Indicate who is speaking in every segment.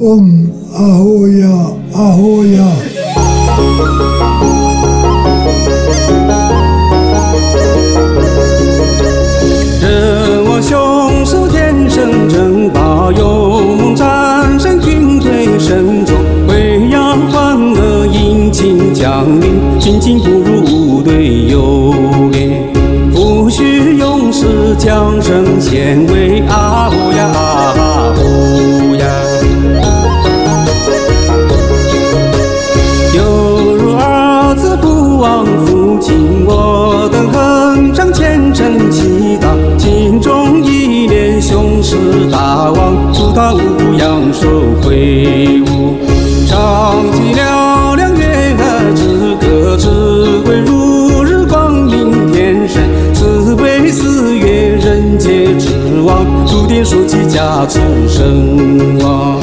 Speaker 1: 嗡阿吽呀阿吽呀。
Speaker 2: 人望雄守天生争霸，勇猛战胜军队深重，为养欢乐引进将领，军情不如无队友哎，不许勇士将声献威，啊呼呀阿王，祝他无不扬手挥舞。唱起嘹亮悦耳之歌，只为如日光明天神，慈悲四月人皆之王，注定竖起家族声望。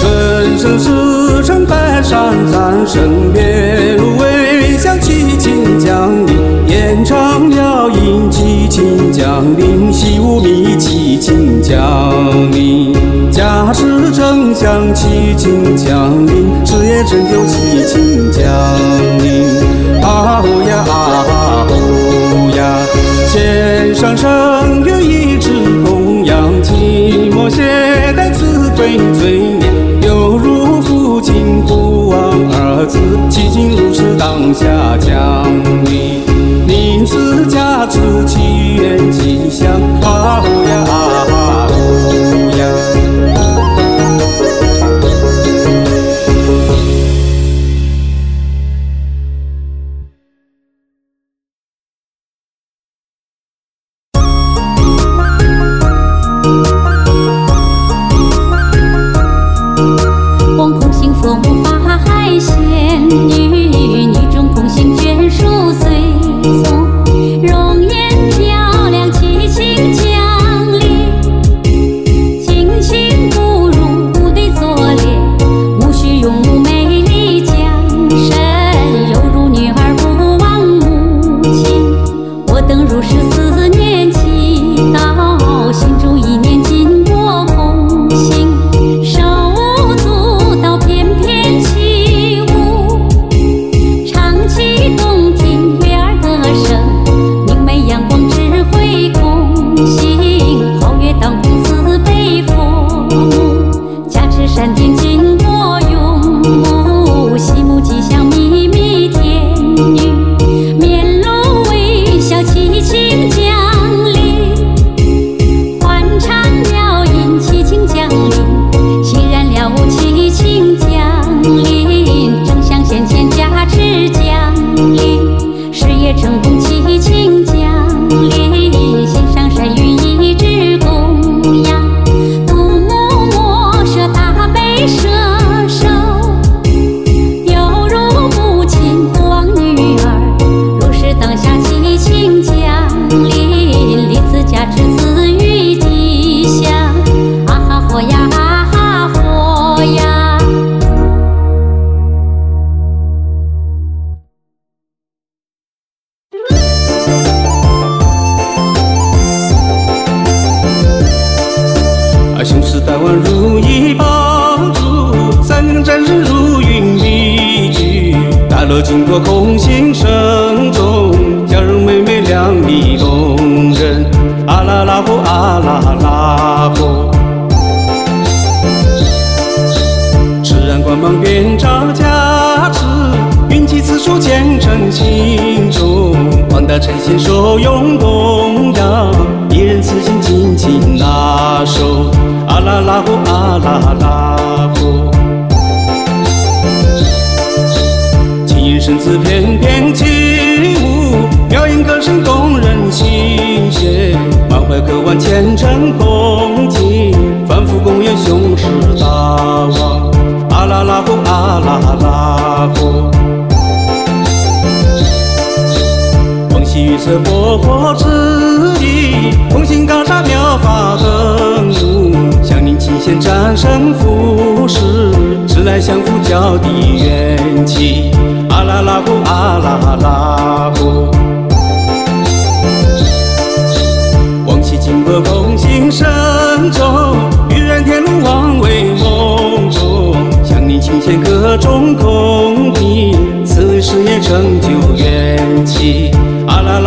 Speaker 2: 尊声石城百山赞身边，情降临，喜无名，七情降临，假使真想，七情降临，事业成就，七情降临。啊呀，啊呀，千上深渊，一直弘扬，寂寞携带慈悲罪孽，犹如父亲不忘儿子，七情如此当下降临，宁死假此情。愿吉祥，啊处虔诚心中，广大诚心受用供养，一人此心紧紧拿手，啊啦啦呼啊啦啦呼。金银身姿翩翩起舞，表演歌声动人心弦，满怀渴望虔诚恭敬，反复供养雄狮大王，啊啦啦呼啊啦啦呼。这薄火之地，同行高山妙法登陆，向您请先战胜福世，直来降伏教的元气。阿拉拉呼，阿拉拉呼。往昔金箔空行神州，玉然天龙王为梦中，向您请先各种空地，此时也成就元气。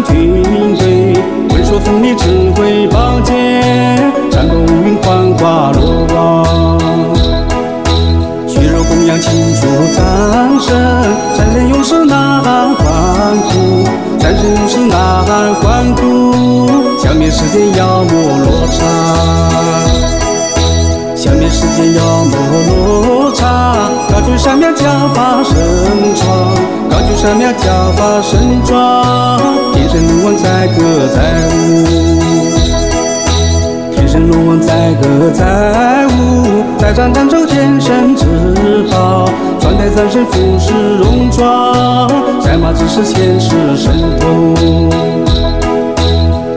Speaker 2: 战胜军队，闻说锋利智慧宝剑，战功无云幻化罗网。血肉供养，庆祝战胜，战胜勇士呐喊欢呼，战胜勇士呐喊欢呼，消灭世间妖魔罗刹，消灭世间妖魔罗刹，高举山庙教法神庄，高举山庙教法神庄，天神龙王载歌载舞。天神龙王载歌载舞，在战战周天神之宝，穿戴三神服饰戎装，赛马只是前世神通。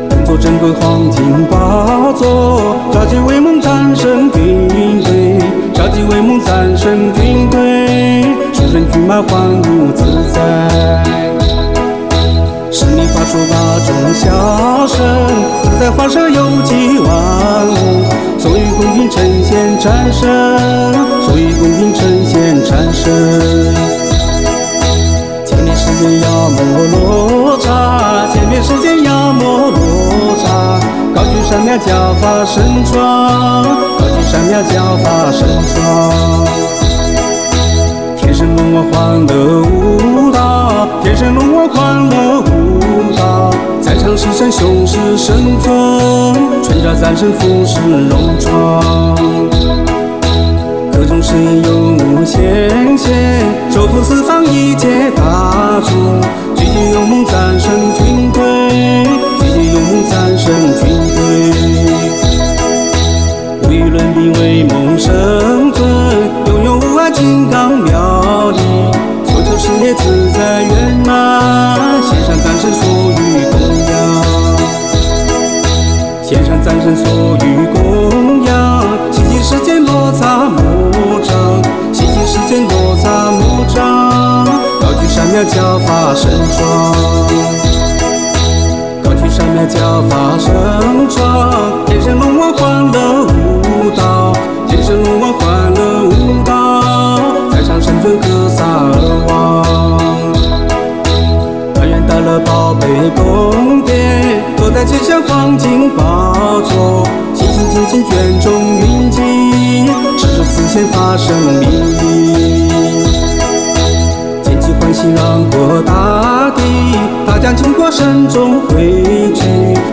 Speaker 2: 乘坐珍贵黄金宝座，召集威猛战胜军队，召集威猛战胜军队，出身骏马欢舞自在。是你发出八种笑声，自在花舍有几万物，所以公平呈现战胜，所以公平呈现战胜。歼灭世间妖魔罗刹，歼灭世间妖魔罗刹，高举山庙教法神庄，高举山庙教法神庄。天神龙王欢乐舞蹈，天神龙王欢乐舞蹈，在场狮身雄狮神尊，穿着战神服饰戎装，各种誓言永无限限，收服四方间罗刹魔障，高举山庙教法神庄。高举山庙教法神庄，天神龙王欢乐舞蹈，天神龙王欢乐舞蹈，在场神尊歌撒而亡。团圆到了宝贝宫殿，坐在吉祥黄金宝座，心心静静卷中云集，持着此前发生命。过大地，大将经过山中汇聚，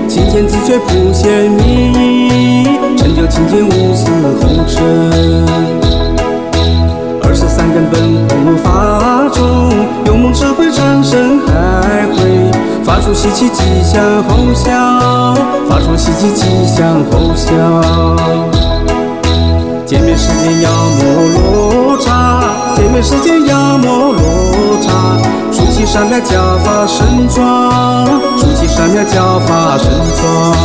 Speaker 2: 清剑自觉谱写秘意，成就清剑无私红尘。二十三根本护法中，勇猛智慧战胜海会，发出喜气吉祥吼啸，发出喜气吉祥吼啸。歼灭世间妖魔罗刹，歼灭世间妖魔罗刹，起山庙教法神庄，竖起山庙教法神
Speaker 3: 装。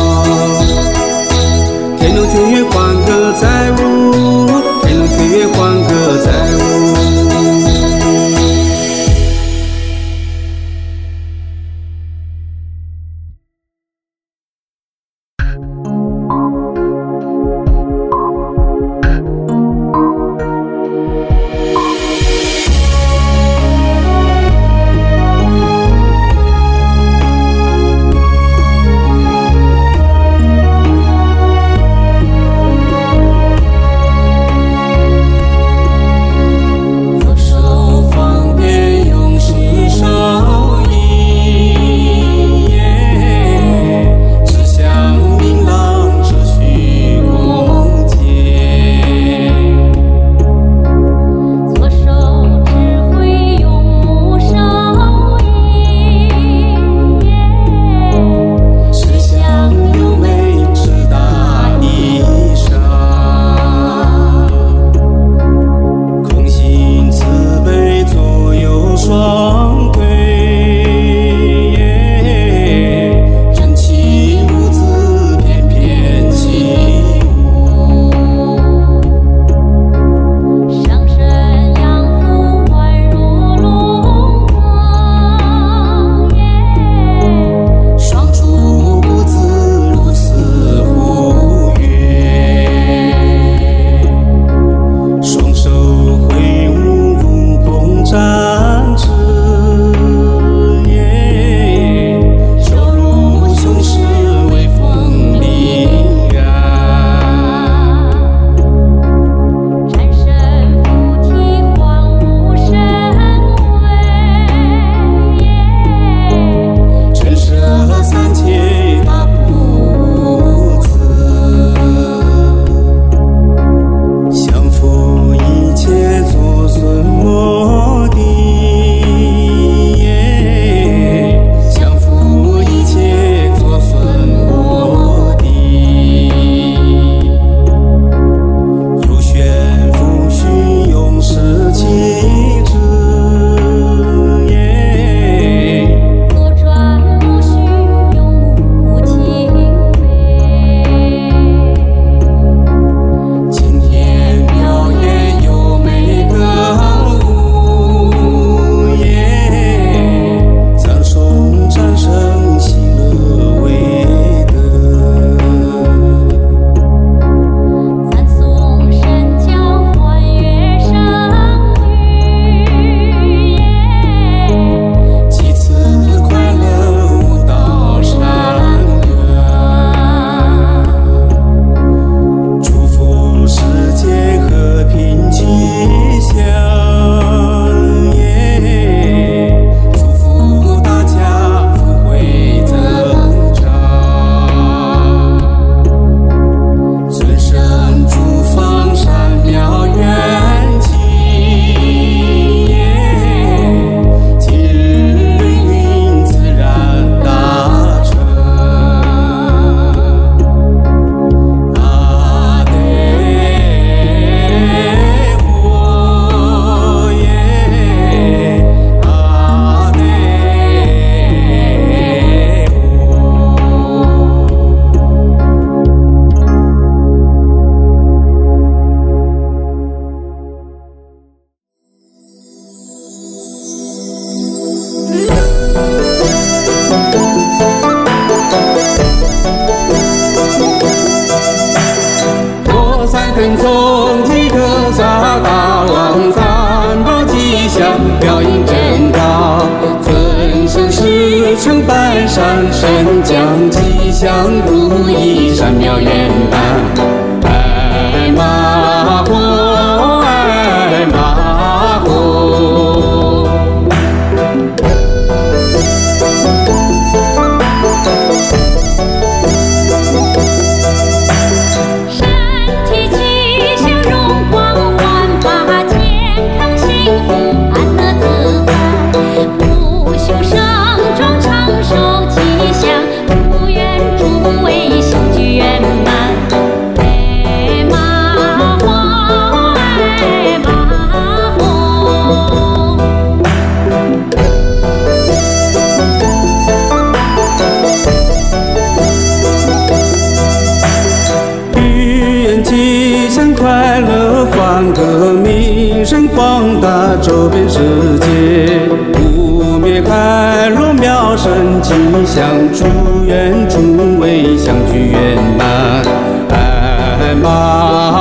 Speaker 2: 周遍世界，不灭开路妙神吉祥，祝愿诸位相聚圆满，
Speaker 3: 爱满。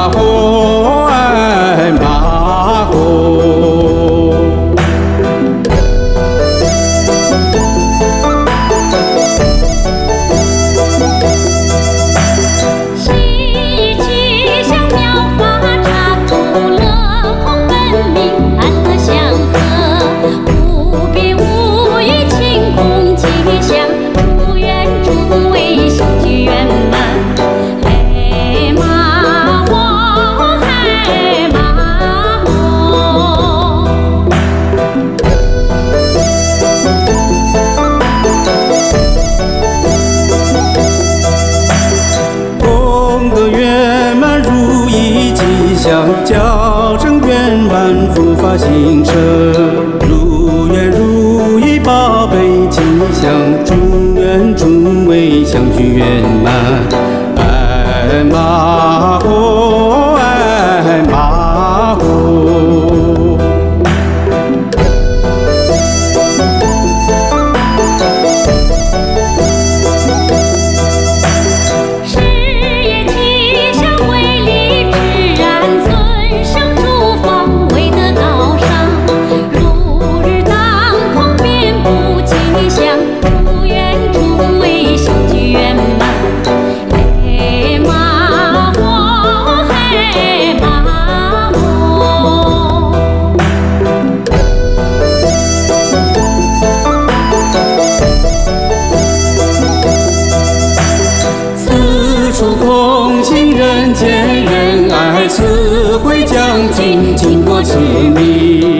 Speaker 2: 祝福新车如愿如意宝贝吉祥祝愿诸位相聚圆满。唉妈将军经过此地